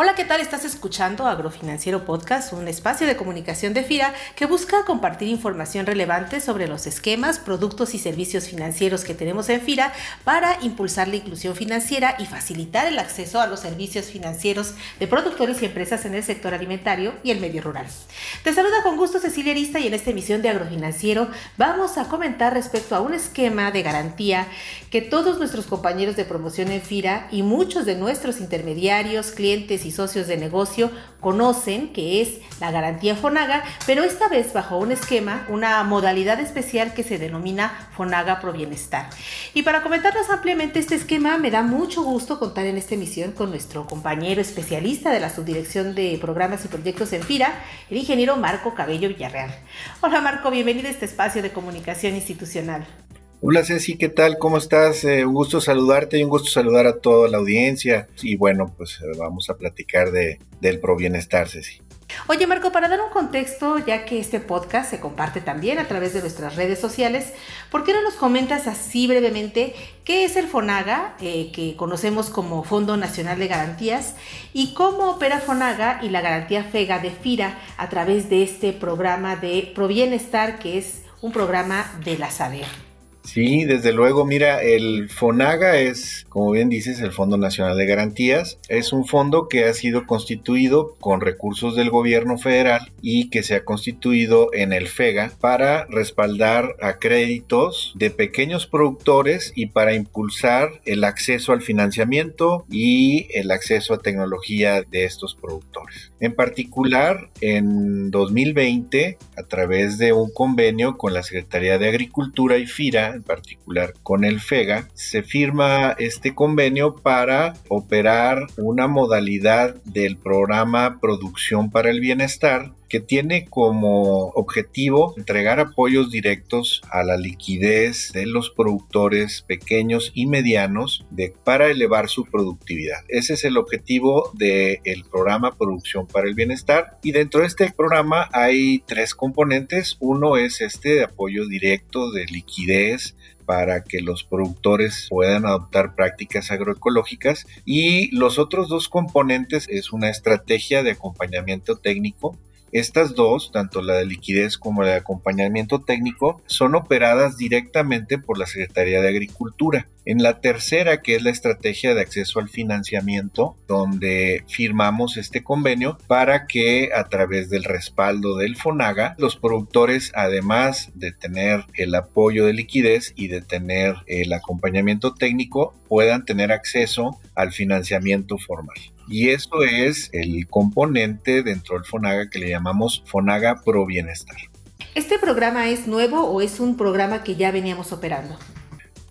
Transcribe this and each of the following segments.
Hola, ¿qué tal? Estás escuchando Agrofinanciero Podcast, un espacio de comunicación de FIRA que busca compartir información relevante sobre los esquemas, productos y servicios financieros que tenemos en FIRA para impulsar la inclusión financiera y facilitar el acceso a los servicios financieros de productores y empresas en el sector alimentario y el medio rural. Te saluda con gusto Cecilia Arista y en esta emisión de Agrofinanciero vamos a comentar respecto a un esquema de garantía que todos nuestros compañeros de promoción en FIRA y muchos de nuestros intermediarios, clientes y socios de negocio conocen que es la garantía Fonaga, pero esta vez bajo un esquema, una modalidad especial que se denomina Fonaga Pro Bienestar. Y para comentarnos ampliamente este esquema, me da mucho gusto contar en esta emisión con nuestro compañero especialista de la Subdirección de Programas y Proyectos en FIRA, el ingeniero Marco Cabello Villarreal. Hola Marco, bienvenido a este espacio de comunicación institucional. Hola Ceci, ¿qué tal? ¿Cómo estás? Eh, un gusto saludarte y un gusto saludar a toda la audiencia. Y bueno, pues eh, vamos a platicar de, del pro bienestar, Ceci. Oye Marco, para dar un contexto, ya que este podcast se comparte también a través de nuestras redes sociales, ¿por qué no nos comentas así brevemente qué es el FONAGA, eh, que conocemos como Fondo Nacional de Garantías, y cómo opera FONAGA y la garantía FEGA de FIRA a través de este programa de Pro Bienestar, que es un programa de la SADER? Sí, desde luego, mira, el FONAGA es, como bien dices, el Fondo Nacional de Garantías. Es un fondo que ha sido constituido con recursos del gobierno federal y que se ha constituido en el FEGA para respaldar a créditos de pequeños productores y para impulsar el acceso al financiamiento y el acceso a tecnología de estos productores. En particular, en 2020, a través de un convenio con la Secretaría de Agricultura y FIRA, en particular con el FEGA, se firma este convenio para operar una modalidad del programa Producción para el Bienestar que tiene como objetivo entregar apoyos directos a la liquidez de los productores pequeños y medianos para elevar su productividad. Ese es el objetivo del programa Producción para el Bienestar y dentro de este programa hay tres componentes. Uno es este de apoyo directo de liquidez para que los productores puedan adoptar prácticas agroecológicas y los otros dos componentes es una estrategia de acompañamiento técnico estas dos, tanto la de liquidez como la de acompañamiento técnico, son operadas directamente por la Secretaría de Agricultura. En la tercera, que es la estrategia de acceso al financiamiento, donde firmamos este convenio para que a través del respaldo del FONAGA, los productores, además de tener el apoyo de liquidez y de tener el acompañamiento técnico, puedan tener acceso al financiamiento formal. Y eso es el componente dentro del FONAGA que le llamamos FONAGA Pro Bienestar. ¿Este programa es nuevo o es un programa que ya veníamos operando?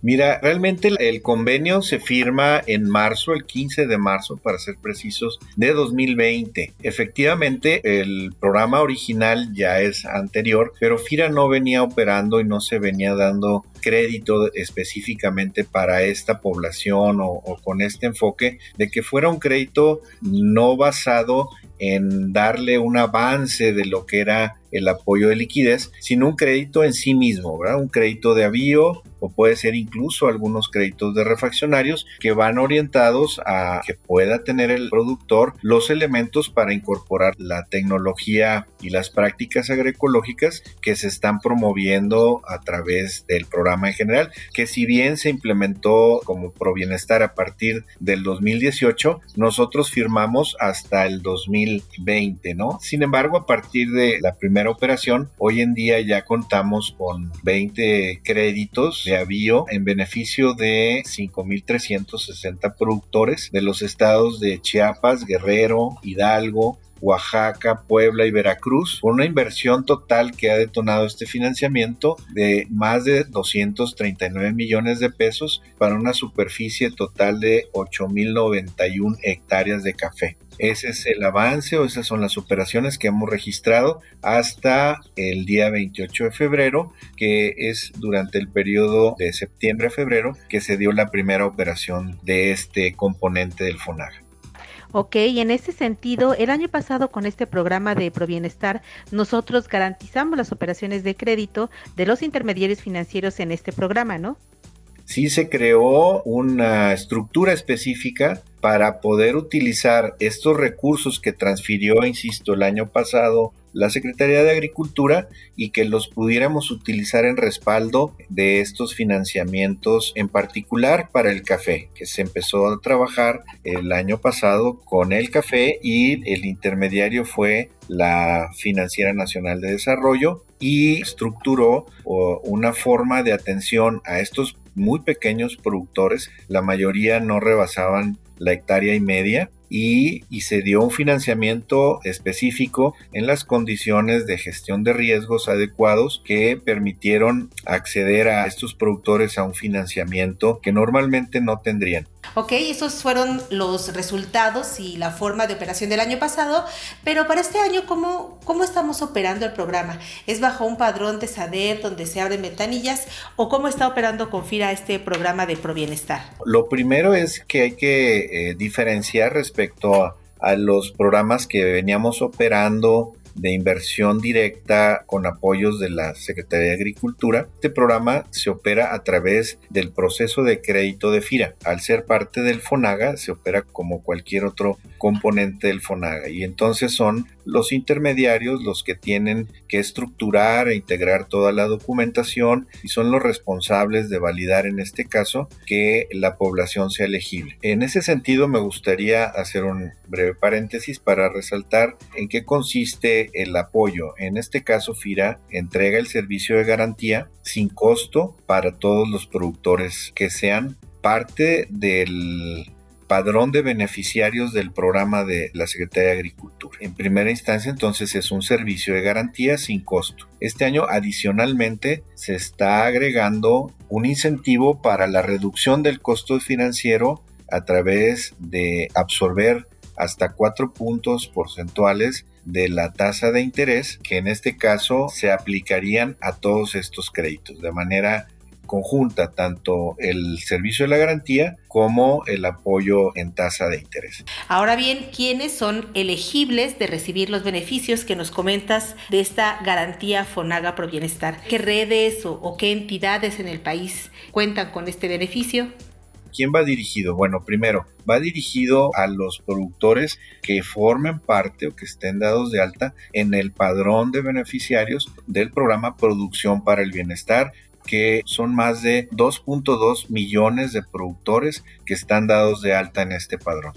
Mira, realmente el convenio se firma en marzo, el 15 de marzo, para ser precisos, de 2020. Efectivamente, el programa original ya es anterior, pero FIRA no venía operando y no se venía dando crédito específicamente para esta población o, o con este enfoque de que fuera un crédito no basado en darle un avance de lo que era el apoyo de liquidez, sino un crédito en sí mismo, ¿verdad? Un crédito de avío o puede ser incluso algunos créditos de refaccionarios que van orientados a que pueda tener el productor los elementos para incorporar la tecnología y las prácticas agroecológicas que se están promoviendo a través del programa en general, que si bien se implementó como Pro Bienestar a partir del 2018, nosotros firmamos hasta el 2020, ¿no? Sin embargo, a partir de la primera operación, hoy en día ya contamos con 20 créditos de avío en beneficio de 5.360 productores de los estados de Chiapas, Guerrero, Hidalgo, Oaxaca, Puebla y Veracruz, con una inversión total que ha detonado este financiamiento de más de 239 millones de pesos para una superficie total de 8.091 hectáreas de café. Ese es el avance o esas son las operaciones que hemos registrado hasta el día 28 de febrero, que es durante el periodo de septiembre a febrero que se dio la primera operación de este componente del FONAGA. Ok, en ese sentido, el año pasado con este programa de Provienestar, nosotros garantizamos las operaciones de crédito de los intermediarios financieros en este programa, ¿no? Sí se creó una estructura específica para poder utilizar estos recursos que transfirió, insisto, el año pasado la Secretaría de Agricultura y que los pudiéramos utilizar en respaldo de estos financiamientos, en particular para el café, que se empezó a trabajar el año pasado con el café y el intermediario fue la Financiera Nacional de Desarrollo y estructuró una forma de atención a estos muy pequeños productores, la mayoría no rebasaban la hectárea y media y, se dio un financiamiento específico en las condiciones de gestión de riesgos adecuados que permitieron acceder a estos productores a un financiamiento que normalmente no tendrían. Ok, esos fueron los resultados y la forma de operación del año pasado, pero para este año, ¿cómo, cómo estamos operando el programa? ¿Es bajo un padrón de SADER donde se abren ventanillas o cómo está operando Confira este programa de Provienestar? Lo primero es que hay que eh, diferenciar respecto a los programas que veníamos operando de inversión directa con apoyos de la Secretaría de Agricultura. Este programa se opera a través del proceso de crédito de FIRA. Al ser parte del FONAGA, se opera como cualquier otro componente del FONAGA y entonces son los intermediarios los que tienen que estructurar e integrar toda la documentación y son los responsables de validar en este caso que la población sea elegible. En ese sentido me gustaría hacer un breve paréntesis para resaltar en qué consiste el apoyo. En este caso FIRA entrega el servicio de garantía sin costo para todos los productores que sean parte del padrón de beneficiarios del programa de la Secretaría de Agricultura. En primera instancia, entonces, es un servicio de garantía sin costo. Este año, adicionalmente, se está agregando un incentivo para la reducción del costo financiero a través de absorber hasta cuatro puntos porcentuales de la tasa de interés que en este caso se aplicarían a todos estos créditos de manera conjunta tanto el servicio de la garantía como el apoyo en tasa de interés. Ahora bien, ¿quiénes son elegibles de recibir los beneficios que nos comentas de esta garantía Fonaga Pro Bienestar? ¿Qué redes o, o qué entidades en el país cuentan con este beneficio? ¿Quién va dirigido? Bueno, primero, va dirigido a los productores que formen parte o que estén dados de alta en el padrón de beneficiarios del programa Producción para el Bienestar que son más de 2.2 millones de productores que están dados de alta en este padrón.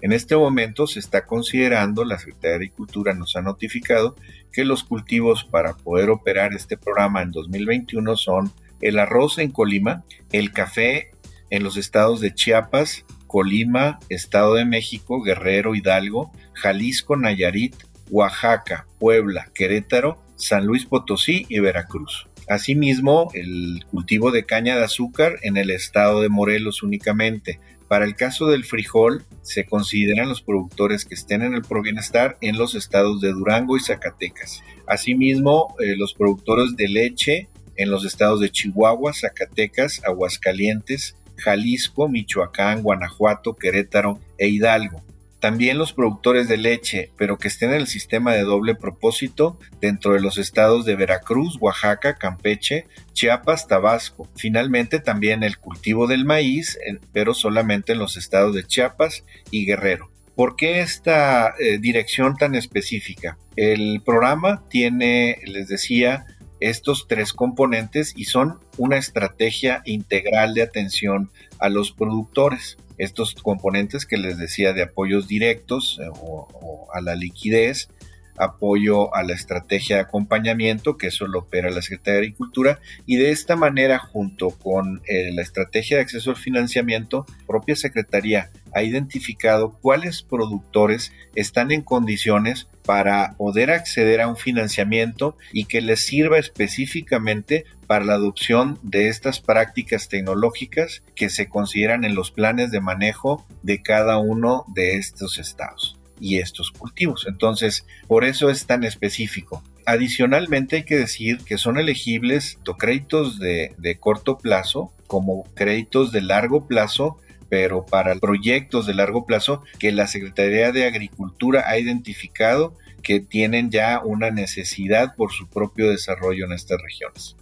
En este momento se está considerando, la Secretaría de Agricultura nos ha notificado que los cultivos para poder operar este programa en 2021 son el arroz en Colima, el café en los estados de Chiapas, Colima, Estado de México, Guerrero, Hidalgo, Jalisco, Nayarit, Oaxaca, Puebla, Querétaro, San Luis Potosí y Veracruz. Asimismo, el cultivo de caña de azúcar en el estado de Morelos únicamente. Para el caso del frijol, se consideran los productores que estén en el Provienestar en los estados de Durango y Zacatecas. Asimismo, eh, los productores de leche en los estados de Chihuahua, Zacatecas, Aguascalientes, Jalisco, Michoacán, Guanajuato, Querétaro e Hidalgo. También los productores de leche, pero que estén en el sistema de doble propósito dentro de los estados de Veracruz, Oaxaca, Campeche, Chiapas, Tabasco. Finalmente también el cultivo del maíz, pero solamente en los estados de Chiapas y Guerrero. ¿Por qué esta eh, dirección tan específica? El programa tiene, les decía, estos tres componentes y son una estrategia integral de atención a los productores. Estos componentes que les decía de apoyos directos eh, o, a la liquidez, apoyo a la estrategia de acompañamiento, que eso lo opera la Secretaría de Agricultura, y de esta manera, junto con eh, la estrategia de acceso al financiamiento, propia Secretaría ha identificado cuáles productores están en condiciones para poder acceder a un financiamiento y que les sirva específicamente para la adopción de estas prácticas tecnológicas que se consideran en los planes de manejo de cada uno de estos estados y estos cultivos. Entonces, por eso es tan específico. Adicionalmente hay que decir que son elegibles créditos de, de corto plazo como créditos de largo plazo pero para proyectos de largo plazo que la Secretaría de Agricultura ha identificado que tienen ya una necesidad por su propio desarrollo en estas regiones.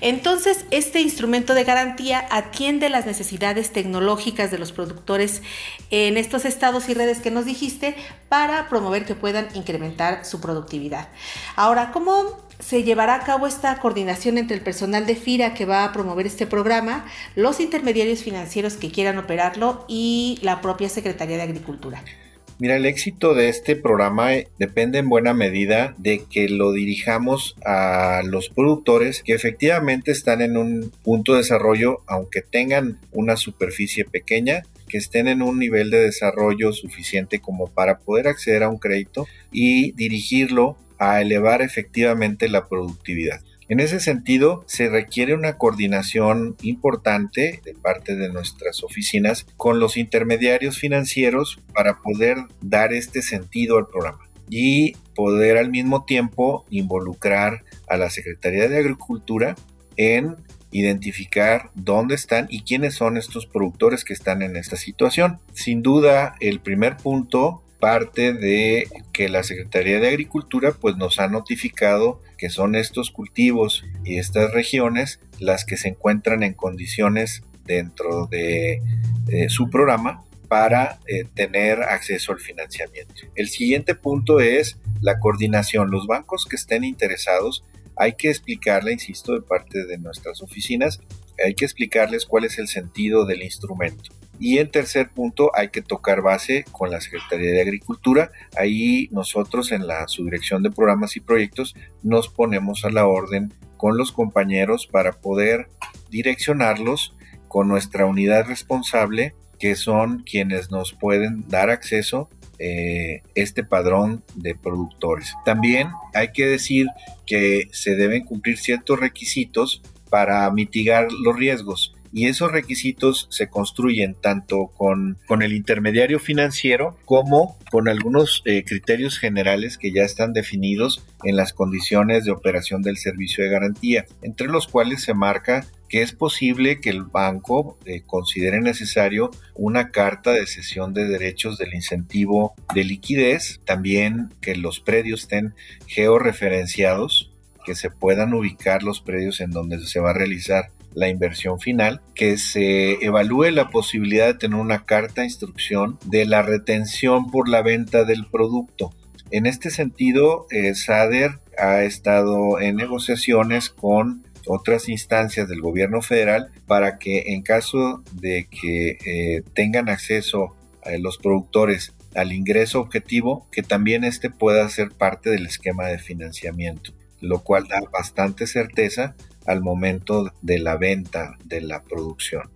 Entonces, este instrumento de garantía atiende las necesidades tecnológicas de los productores en estos estados y redes que nos dijiste para promover que puedan incrementar su productividad. Ahora, ¿cómo se llevará a cabo esta coordinación entre el personal de FIRA que va a promover este programa, los intermediarios financieros que quieran operarlo y la propia Secretaría de Agricultura? Mira, el éxito de este programa eh, depende en buena medida de que lo dirijamos a los productores que efectivamente están en un punto de desarrollo, aunque tengan una superficie pequeña, que estén en un nivel de desarrollo suficiente como para poder acceder a un crédito y dirigirlo a elevar efectivamente la productividad. En ese sentido, se requiere una coordinación importante de parte de nuestras oficinas con los intermediarios financieros para poder dar este sentido al programa y poder al mismo tiempo involucrar a la Secretaría de Agricultura en identificar dónde están y quiénes son estos productores que están en esta situación. Sin duda, el primer punto parte de que la Secretaría de Agricultura pues nos ha notificado que son estos cultivos y estas regiones las que se encuentran en condiciones dentro de su programa para eh, tener acceso al financiamiento. El siguiente punto es la coordinación. Los bancos que estén interesados hay que explicarle, insisto, de parte de nuestras oficinas, hay que explicarles cuál es el sentido del instrumento. Y en tercer punto, hay que tocar base con la Secretaría de Agricultura. Ahí nosotros en la subdirección de programas y proyectos nos ponemos a la orden con los compañeros para poder direccionarlos con nuestra unidad responsable, que son quienes nos pueden dar acceso eh, este padrón de productores. También hay que decir que se deben cumplir ciertos requisitos para mitigar los riesgos y esos requisitos se construyen tanto con, con el intermediario financiero como con algunos eh, criterios generales que ya están definidos en las condiciones de operación del servicio de garantía, entre los cuales se marca que es posible que el banco eh, considere necesario una carta de cesión de derechos del incentivo de liquidez, también que los predios estén georreferenciados, que se puedan ubicar los predios en donde se va a realizar la inversión final, que se evalúe la posibilidad de tener una carta de instrucción de la retención por la venta del producto. En este sentido, eh, SADER ha estado en negociaciones con otras instancias del gobierno federal para que en caso de que eh, tengan acceso a los productores al ingreso objetivo, que también este pueda ser parte del esquema de financiamiento, lo cual da bastante certeza al momento de la venta de la producción.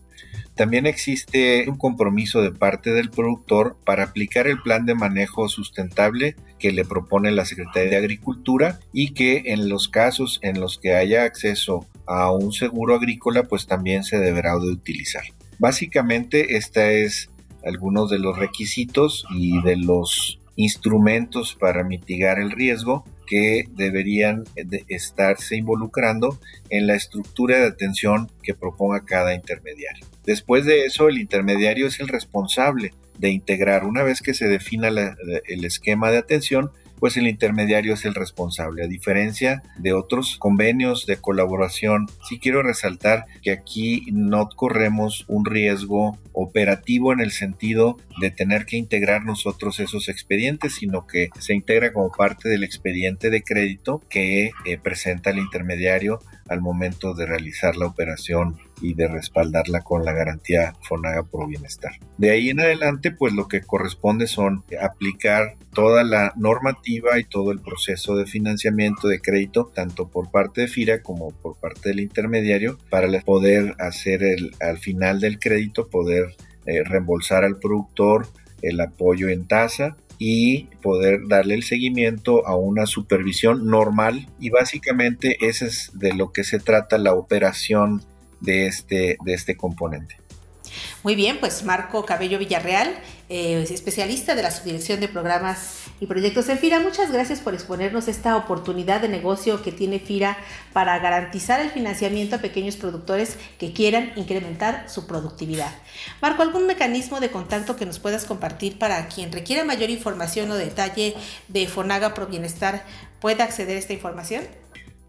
También existe un compromiso de parte del productor para aplicar el plan de manejo sustentable que le propone la Secretaría de Agricultura y que en los casos en los que haya acceso a un seguro agrícola pues también se deberá de utilizar. Básicamente esta es algunos de los requisitos y de los instrumentos para mitigar el riesgo que deberían estarse involucrando en la estructura de atención que proponga cada intermediario. Después de eso, el intermediario es el responsable de integrar, una vez que se defina el esquema de atención, pues el intermediario es el responsable. A diferencia de otros convenios de colaboración, sí quiero resaltar que aquí no corremos un riesgo operativo en el sentido de tener que integrar nosotros esos expedientes, sino que se integra como parte del expediente de crédito que eh, presenta el intermediario al momento de realizar la operación y de respaldarla con la garantía Fonaga Pro Bienestar. De ahí en adelante, pues lo que corresponde son aplicar toda la normativa y todo el proceso de financiamiento de crédito, tanto por parte de FIRA como por parte del intermediario, para poder hacer el, al final del crédito, poder eh, reembolsar al productor el apoyo en tasa y poder darle el seguimiento a una supervisión normal y básicamente ese es de lo que se trata la operación de este, de este componente. Muy bien, pues Marco Cabello Villarreal eh, especialista de la Subdirección de Programas y Proyectos en FIRA. Muchas gracias por exponernos esta oportunidad de negocio que tiene FIRA para garantizar el financiamiento a pequeños productores que quieran incrementar su productividad. Marco, ¿algún mecanismo de contacto que nos puedas compartir para quien requiera mayor información o detalle de Fonaga Pro Bienestar pueda acceder a esta información?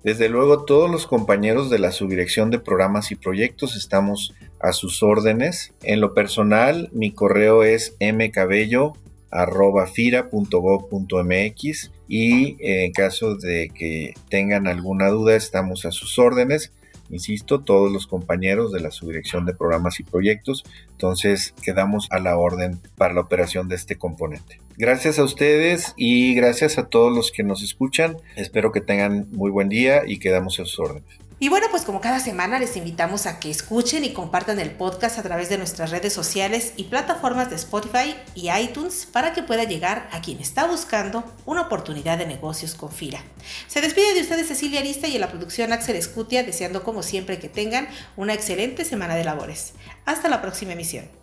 Desde luego, todos los compañeros de la subdirección de programas y proyectos estamos a sus órdenes. En lo personal, mi correo es mcabello.fira.gov.mx y en caso de que tengan alguna duda, estamos a sus órdenes insisto, todos los compañeros de la subdirección de programas y proyectos. Entonces quedamos a la orden para la operación de este componente. Gracias a ustedes y gracias a todos los que nos escuchan. Espero que tengan muy buen día y quedamos a sus órdenes. Y bueno, pues como cada semana les invitamos a que escuchen y compartan el podcast a través de nuestras redes sociales y plataformas de Spotify y iTunes para que pueda llegar a quien está buscando una oportunidad de negocios con FIRA. Se despide de ustedes Cecilia Arista y en la producción Axel Escutia, deseando como siempre que tengan una excelente semana de labores. Hasta la próxima emisión.